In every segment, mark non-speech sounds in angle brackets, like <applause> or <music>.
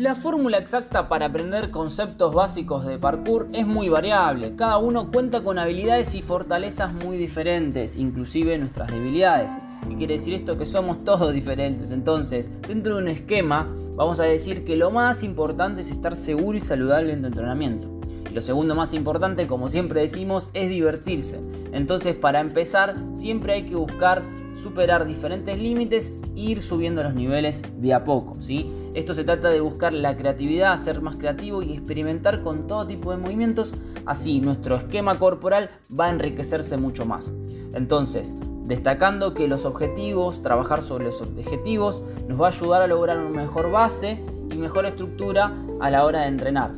La fórmula exacta para aprender conceptos básicos de parkour es muy variable. Cada uno cuenta con habilidades y fortalezas muy diferentes, inclusive nuestras debilidades. ¿Qué quiere decir esto? Que somos todos <laughs> diferentes. Entonces, dentro de un esquema, vamos a decir que lo más importante es estar seguro y saludable en tu entrenamiento. Lo segundo más importante, como siempre decimos, es divertirse. Entonces, para empezar, siempre hay que buscar superar diferentes límites e ir subiendo los niveles de a poco. Esto se trata de buscar la creatividad, ser más creativo y experimentar con todo tipo de movimientos. Así nuestro esquema corporal va a enriquecerse mucho más. Entonces, destacando que los objetivos, trabajar sobre los objetivos, nos va a ayudar a lograr una mejor base y mejor estructura a la hora de entrenar.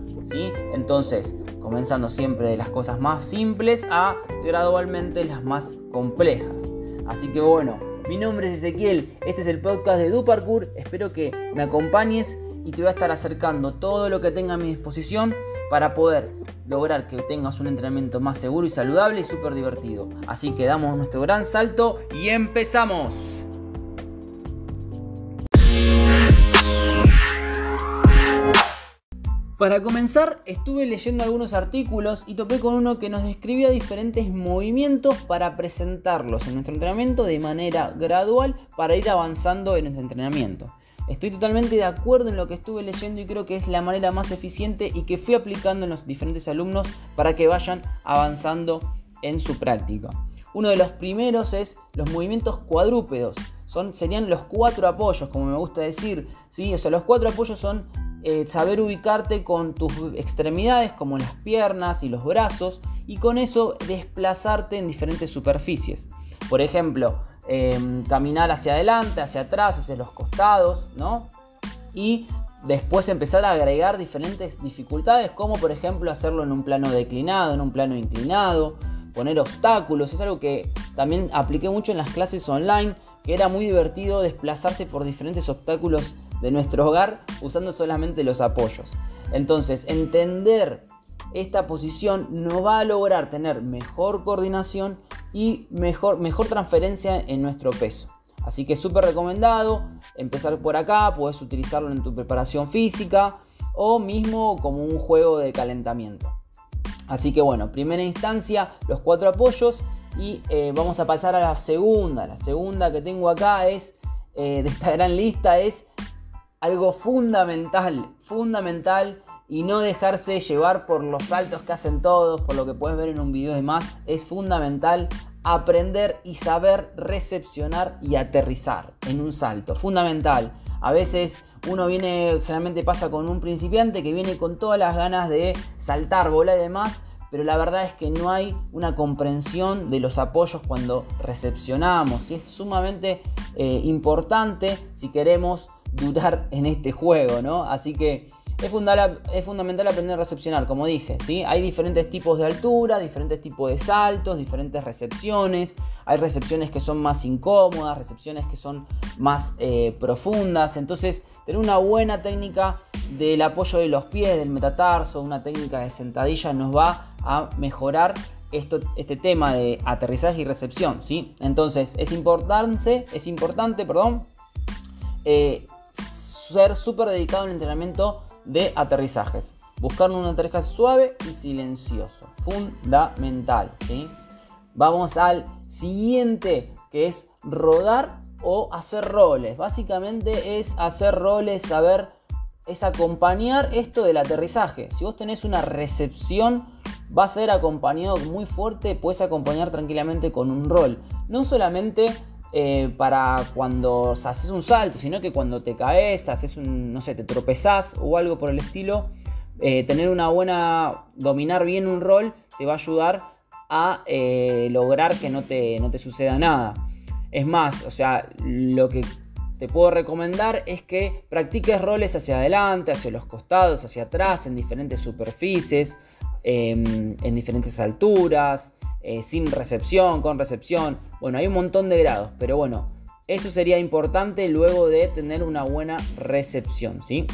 Entonces, comenzando siempre de las cosas más simples a gradualmente las más complejas. Así que bueno, mi nombre es Ezequiel, este es el podcast de DuParkour, espero que me acompañes y te voy a estar acercando todo lo que tenga a mi disposición para poder lograr que tengas un entrenamiento más seguro y saludable y súper divertido. Así que damos nuestro gran salto y empezamos. Para comenzar, estuve leyendo algunos artículos y topé con uno que nos describía diferentes movimientos para presentarlos en nuestro entrenamiento de manera gradual para ir avanzando en nuestro entrenamiento. Estoy totalmente de acuerdo en lo que estuve leyendo y creo que es la manera más eficiente y que fui aplicando en los diferentes alumnos para que vayan avanzando en su práctica. Uno de los primeros es los movimientos cuadrúpedos. Son, serían los cuatro apoyos, como me gusta decir. ¿sí? O sea, los cuatro apoyos son eh, saber ubicarte con tus extremidades como las piernas y los brazos y con eso desplazarte en diferentes superficies. Por ejemplo, em, caminar hacia adelante, hacia atrás, hacia los costados, ¿no? Y después empezar a agregar diferentes dificultades como por ejemplo hacerlo en un plano declinado, en un plano inclinado, poner obstáculos, es algo que también apliqué mucho en las clases online, que era muy divertido desplazarse por diferentes obstáculos de nuestro hogar usando solamente los apoyos. Entonces, entender esta posición nos va a lograr tener mejor coordinación y mejor, mejor transferencia en nuestro peso. Así que súper recomendado empezar por acá, puedes utilizarlo en tu preparación física o mismo como un juego de calentamiento. Así que bueno, primera instancia, los cuatro apoyos y eh, vamos a pasar a la segunda. La segunda que tengo acá es, eh, de esta gran lista, es algo fundamental, fundamental y no dejarse llevar por los saltos que hacen todos, por lo que puedes ver en un video de más, es fundamental aprender y saber recepcionar y aterrizar en un salto, fundamental. A veces uno viene, generalmente pasa con un principiante que viene con todas las ganas de saltar, volar y demás, pero la verdad es que no hay una comprensión de los apoyos cuando recepcionamos y es sumamente eh, importante si queremos durar en este juego, ¿no? Así que es fundamental, es fundamental aprender a recepcionar, como dije, ¿sí? Hay diferentes tipos de altura, diferentes tipos de saltos, diferentes recepciones. Hay recepciones que son más incómodas, recepciones que son más eh, profundas. Entonces, tener una buena técnica del apoyo de los pies, del metatarso, una técnica de sentadilla nos va a mejorar esto, este tema de aterrizaje y recepción, ¿sí? Entonces, es importante, es importante, perdón, eh, ser súper dedicado al entrenamiento de aterrizajes. Buscar un aterrizaje suave y silencioso. Fundamental. ¿sí? Vamos al siguiente, que es rodar o hacer roles. Básicamente es hacer roles, saber, es acompañar esto del aterrizaje. Si vos tenés una recepción, va a ser acompañado muy fuerte, puedes acompañar tranquilamente con un rol. No solamente eh, para cuando haces un salto, sino que cuando te caes, haces un, no sé, te tropezás o algo por el estilo, eh, tener una buena, dominar bien un rol te va a ayudar a eh, lograr que no te, no te suceda nada. Es más, o sea, lo que te puedo recomendar es que practiques roles hacia adelante, hacia los costados, hacia atrás, en diferentes superficies, em, en diferentes alturas. Eh, sin recepción, con recepción. Bueno, hay un montón de grados, pero bueno, eso sería importante luego de tener una buena recepción, ¿sí?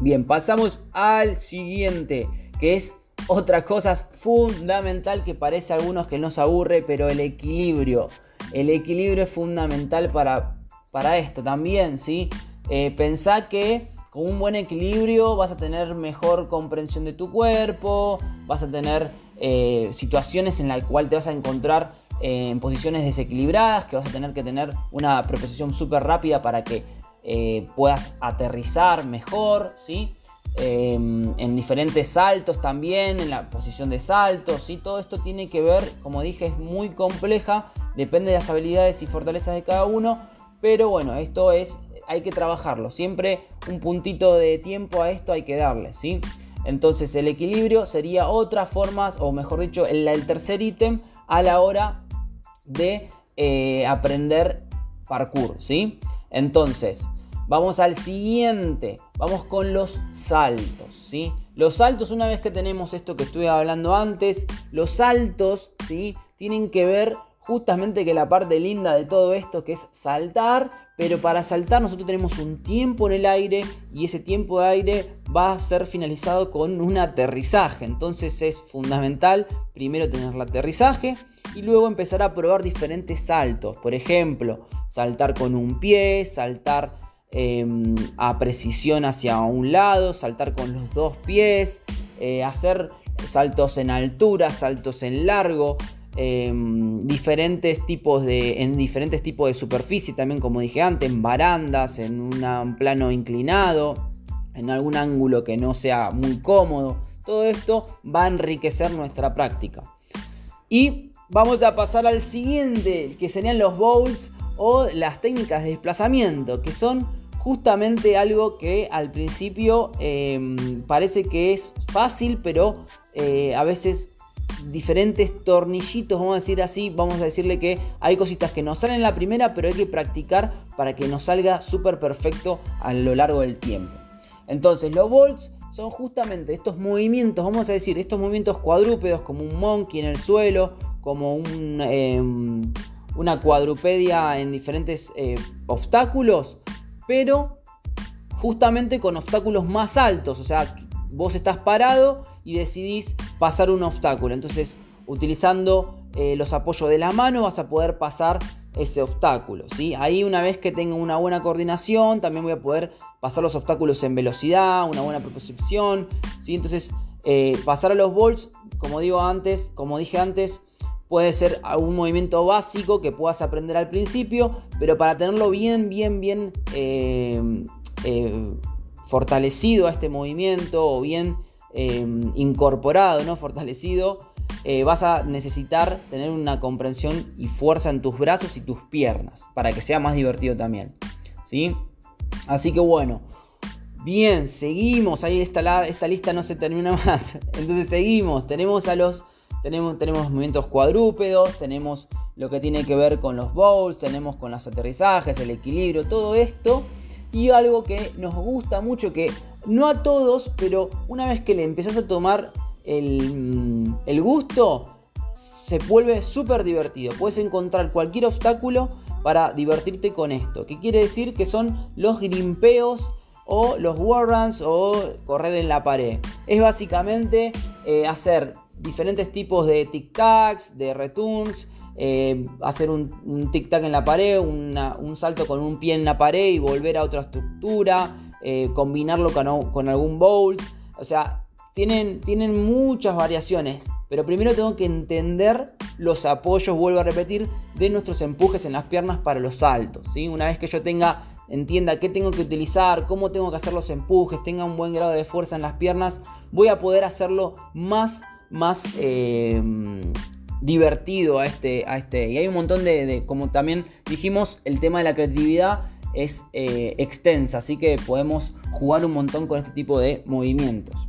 Bien, pasamos al siguiente, que es otra cosa fundamental que parece a algunos que nos aburre, pero el equilibrio. El equilibrio es fundamental para, para esto también, ¿sí? Eh, pensá que con un buen equilibrio vas a tener mejor comprensión de tu cuerpo, vas a tener eh, situaciones en las cuales te vas a encontrar eh, en posiciones desequilibradas, que vas a tener que tener una preposición súper rápida para que eh, puedas aterrizar mejor, ¿sí? Em, en diferentes saltos también, en la posición de saltos, ¿sí? todo esto tiene que ver, como dije, es muy compleja, depende de las habilidades y fortalezas de cada uno, pero bueno, esto es hay que trabajarlo. Siempre un puntito de tiempo a esto hay que darle, ¿sí? Entonces el equilibrio sería otra forma, o mejor dicho, el, tercer ítem a la hora de eh, aprender parkour, ¿sí? Entonces, vamos al siguiente, vamos con los saltos, ¿sí? Los saltos, una vez que tenemos esto que estuve hablando antes, los saltos, ¿sí? Tienen que ver justamente que la parte linda de todo esto que es saltar, pero para saltar nosotros tenemos un tiempo en el aire y ese tiempo de aire va a ser finalizado con un aterrizaje. Entonces es fundamental primero tener el aterrizaje y luego empezar a probar diferentes saltos. Por ejemplo, saltar con un pie, saltar em, a precisión hacia un lado, saltar con los dos pies, eh, hacer saltos en altura, saltos en largo. Em, diferentes tipos de, en diferentes tipos de superficie, también como dije antes, en barandas, en un plano inclinado, en algún ángulo que no sea muy cómodo. Todo esto va a enriquecer nuestra práctica. Y vamos a pasar al siguiente, que serían los bowls o las técnicas de desplazamiento, que son justamente algo que al principio em, parece que es fácil, pero eh, a veces diferentes tornillitos, vamos a decir así, vamos a decirle que hay cositas que no salen en la primera, pero hay que practicar para que nos salga súper perfecto a lo largo del tiempo. Entonces, los bolts son justamente estos movimientos, vamos a decir, estos movimientos cuadrúpedos, como un monkey en el suelo, como em, una cuadrupedia en diferentes eh, obstáculos, pero justamente con obstáculos más altos, o sea, vos estás parado y decidís pasar un obstáculo. Entonces, utilizando eh, los apoyos de la mano vas a poder pasar ese obstáculo. ¿sí? Ahí una vez que tenga una buena coordinación, también voy a poder pasar los obstáculos en velocidad, una buena propulsión. ¿sí? Entonces, eh, pasar a los bolts, como digo antes, como dije antes, puede ser un movimiento básico que puedas aprender al principio, pero para tenerlo bien, bien, bien eh, fortalecido a este movimiento o bien Em, incorporado, ¿no? fortalecido, eh, vas a necesitar tener una comprensión y fuerza en tus brazos y tus piernas para que sea más divertido también. ¿sí? Así que bueno, bien, seguimos. Ahí esta, esta lista no se termina <laughs> más. Entonces seguimos. Tenemos a los. Tenemos, tenemos movimientos cuadrúpedos, tenemos lo que tiene que ver con los bowls, tenemos con los aterrizajes, el equilibrio, todo esto. Y algo que nos gusta mucho, que no a todos, pero una vez que le empezás a tomar el, mm, el gusto, se vuelve súper divertido. Puedes encontrar cualquier obstáculo para divertirte con esto. Que quiere decir que son los grimpeos o los warruns o correr en la pared. Es básicamente eh, hacer diferentes tipos de tic-tacs, de returns, eh, hacer un, tic-tac en la pared, un salto con un pie en la pared y volver a otra estructura, eh, combinarlo con, algún bowl. O sea, tienen, tienen muchas variaciones. Pero primero tengo que entender los apoyos, vuelvo a repetir, de nuestros empujes en las piernas para los saltos. ¿sí? Una vez que yo tenga, entienda qué tengo que utilizar, cómo tengo que hacer los empujes, tenga un buen grado de fuerza en las piernas, voy a poder hacerlo más, más eh, divertido a este, a este. Y hay un montón de, como también dijimos, el tema de la creatividad es eh, extensa, así que podemos jugar un montón con este tipo de movimientos.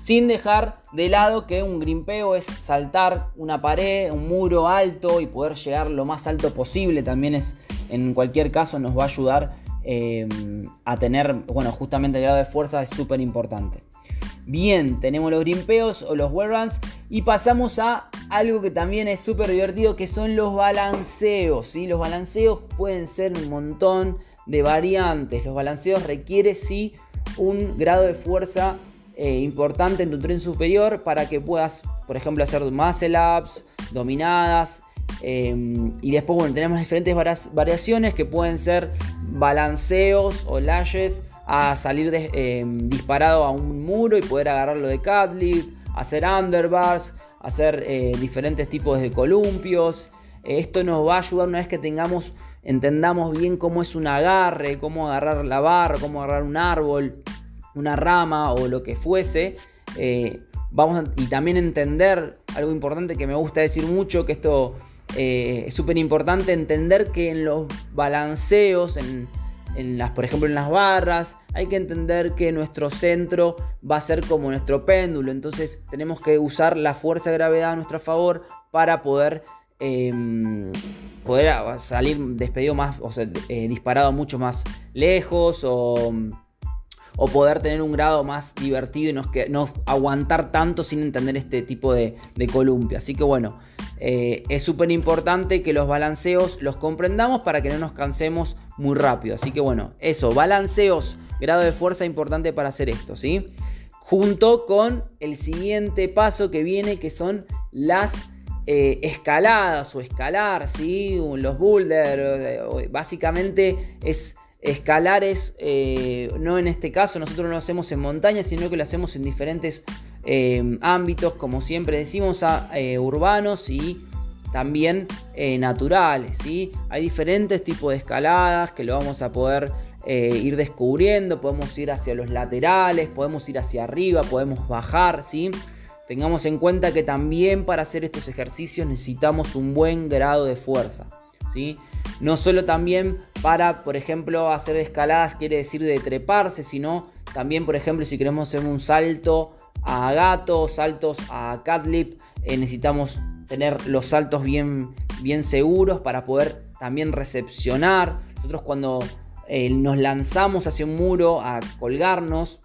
Sin dejar de lado que un grimpeo es saltar una pared, un muro alto y poder llegar lo más alto posible. También es, en cualquier caso, nos va a ayudar eh, a tener, bueno, justamente el grado de fuerza es súper importante. Bien, tenemos los grimpeos o los wall runs y pasamos a algo que también es súper divertido que son los balanceos. ¿sí? Los balanceos pueden ser un montón de variantes. Los balanceos requieren sí un grado de fuerza eh, importante en tu tren superior para que puedas, por ejemplo, hacer muscle ups, dominadas Em, y después, bueno, tenemos diferentes variaciones que pueden ser balanceos o lashes a salir em, disparado a un muro y poder agarrarlo de catlip, hacer underbars, hacer eh, diferentes tipos de columpios. Esto nos va a ayudar una vez que tengamos, entendamos bien cómo es un agarre, cómo agarrar la barra, cómo agarrar un árbol, una rama o lo que fuese. Eh, vamos y también entender algo importante que me gusta decir mucho, que esto eh, es súper importante, entender que en los balanceos, en, las, por ejemplo en las barras, hay que entender que nuestro centro va a ser como nuestro péndulo, entonces tenemos que usar la fuerza de gravedad a nuestro favor para poder em, poder salir despedido más, o sea, eh, disparado mucho más lejos o o poder tener un grado más divertido y no, no aguantar tanto sin entender este tipo de, columpio. Así que bueno, eh, es súper importante que los balanceos los comprendamos para que no nos cansemos muy rápido. Así que bueno, eso, balanceos, grado de fuerza importante para hacer esto, ¿sí? Junto con el siguiente paso que viene, que son las eh, escaladas o escalar, ¿sí? Los boulders, eh, básicamente es Escalar es, eh, no en este caso, nosotros no lo hacemos en montaña, sino que lo hacemos en diferentes ámbitos, como siempre decimos, a, urbanos y también naturales. ¿sí? Hay diferentes tipos de escaladas que lo vamos a poder ir descubriendo, podemos ir hacia los laterales, podemos ir hacia arriba, podemos bajar, ¿sí? Tengamos en cuenta que también para hacer estos ejercicios necesitamos un buen grado de fuerza, ¿sí? No solo también para, por ejemplo, hacer escaladas quiere decir de treparse, sino también, por ejemplo, si queremos hacer un salto a gato, saltos a catlip, eh, necesitamos tener los saltos bien, bien seguros para poder también recepcionar. Nosotros cuando eh, nos lanzamos hacia un muro a colgarnos,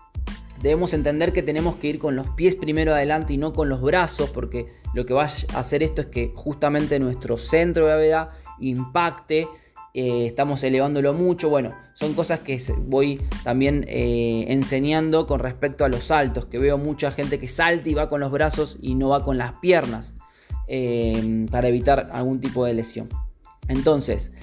debemos entender que tenemos que ir con los pies primero adelante y no con los brazos, porque lo que va a hacer esto es que justamente nuestro centro de gravedad impacte. Eh, estamos elevándolo mucho. Bueno, son cosas que voy también eh, enseñando con respecto a los saltos, que veo mucha gente que salta y va con los brazos y no va con las piernas eh, para evitar algún tipo de lesión. Entonces,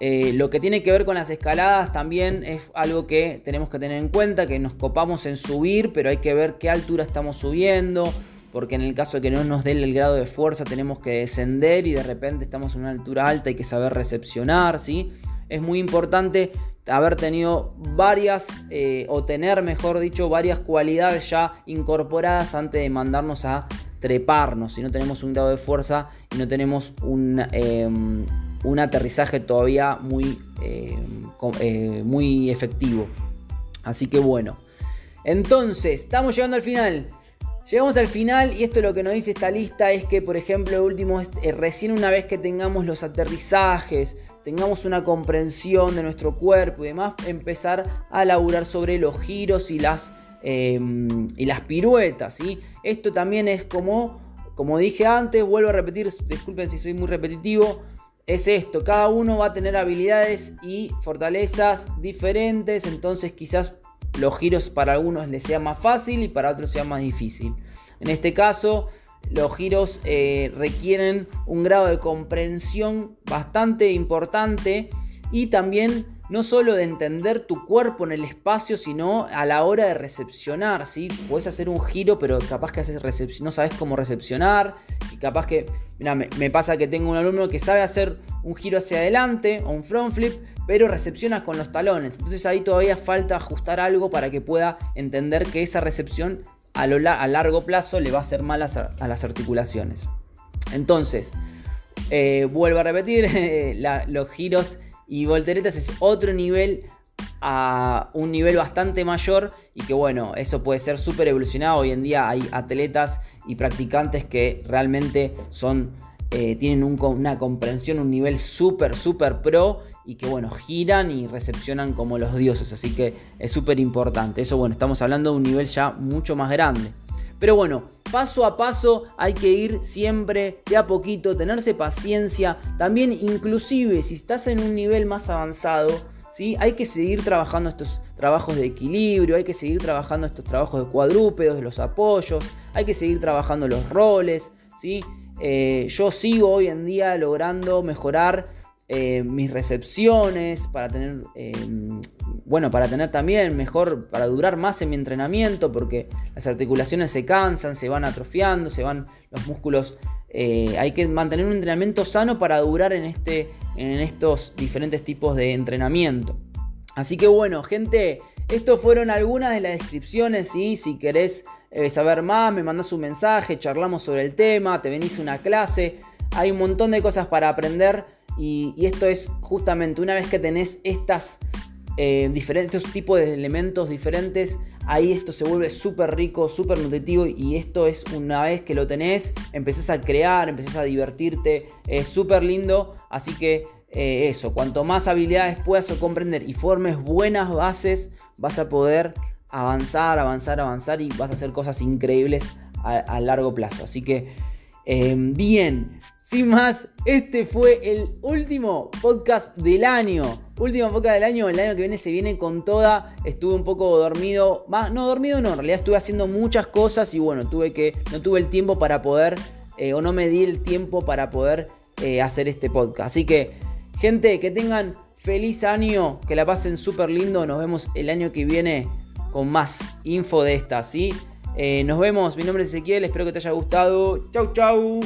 lo que tiene que ver con las escaladas también es algo que tenemos que tener en cuenta, que nos copamos en subir, pero hay que ver qué altura estamos subiendo, porque en el caso de que no nos dé el grado de fuerza tenemos que descender y de repente estamos en una altura alta, hay que saber recepcionar, ¿sí? Es muy importante haber tenido varias, eh, o tener, mejor dicho, varias cualidades ya incorporadas antes de mandarnos a treparnos, si no tenemos un grado de fuerza y no tenemos un, em, un aterrizaje todavía muy, em, eh, muy efectivo. Así que bueno. Entonces, estamos llegando al final. Llegamos al final y esto lo que nos dice esta lista es que, por ejemplo, el último, eh, recién una vez que tengamos los aterrizajes, tengamos una comprensión de nuestro cuerpo y demás, empezar a laburar sobre los giros y las, em, y las piruetas. ¿sí? Esto también es como, como dije antes, vuelvo a repetir, disculpen si soy muy repetitivo, es esto, cada uno va a tener habilidades y fortalezas diferentes, entonces quizás los giros para algunos les sea más fácil y para otros sea más difícil. En este caso, los giros eh, requieren un grado de comprensión bastante importante y también no solo de entender tu cuerpo en el espacio, sino a la hora de recepcionar, ¿sí? Puedes hacer un giro, pero capaz que haces no sabes cómo recepcionar, y capaz que, me, pasa que tengo un alumno que sabe hacer un giro hacia adelante o un front flip, pero recepciona con los talones. Entonces ahí todavía falta ajustar algo para que pueda entender que esa recepción a, lo, largo plazo le va a hacer mal a, las articulaciones. Entonces, eh, vuelvo a repetir, <laughs> los giros y volteretas es otro nivel a un nivel bastante mayor y que bueno, eso puede ser súper evolucionado. Hoy en día hay atletas y practicantes que realmente son, eh, tienen una comprensión, un nivel súper, súper pro y que bueno, giran y recepcionan como los dioses, así que es súper importante. Eso bueno, estamos hablando de un nivel ya mucho más grande. Pero bueno, paso a paso hay que ir siempre de a poquito, tenerse paciencia. También inclusive si estás en un nivel más avanzado, ¿sí? hay que seguir trabajando estos trabajos de equilibrio, hay que seguir trabajando estos trabajos de cuadrúpedos, de los apoyos, hay que seguir trabajando los roles. ¿sí? eh, yo sigo hoy en día logrando mejorar eh, mis recepciones, para tener, eh, bueno, para tener también mejor, para durar más en mi entrenamiento, porque las articulaciones se cansan, se van atrofiando, se van los músculos. hay que mantener un entrenamiento sano para durar en, este, en estos diferentes tipos de entrenamiento. Así que bueno, gente, estos fueron algunas de las descripciones, si querés eh, saber más, me mandás un mensaje, charlamos sobre el tema, te venís a una clase, hay un montón de cosas para aprender y, esto es justamente una vez que tenés estas eh, diferentes tipos de elementos diferentes, ahí esto se vuelve súper rico, súper nutritivo y esto es una vez que lo tenés, empezás a crear, empezás a divertirte, es súper lindo, así que eh, eso, cuanto más habilidades puedas comprender y formes buenas bases, vas a poder avanzar, avanzar, avanzar y vas a hacer cosas increíbles a, largo plazo. Así que, em, bien, sin más, este fue el último podcast del año. Último podcast del año, el año que viene se viene con toda. Estuve un poco dormido, más, no dormido no, en realidad estuve haciendo muchas cosas y bueno, tuve que, no tuve el tiempo para poder, eh, o no me di el tiempo para poder eh, hacer este podcast. Así que, gente, que tengan feliz año, que la pasen súper lindo, nos vemos el año que viene con más info de esta, ¿sí? Eh, nos vemos, mi nombre es Ezequiel, espero que te haya gustado. Chau, chau.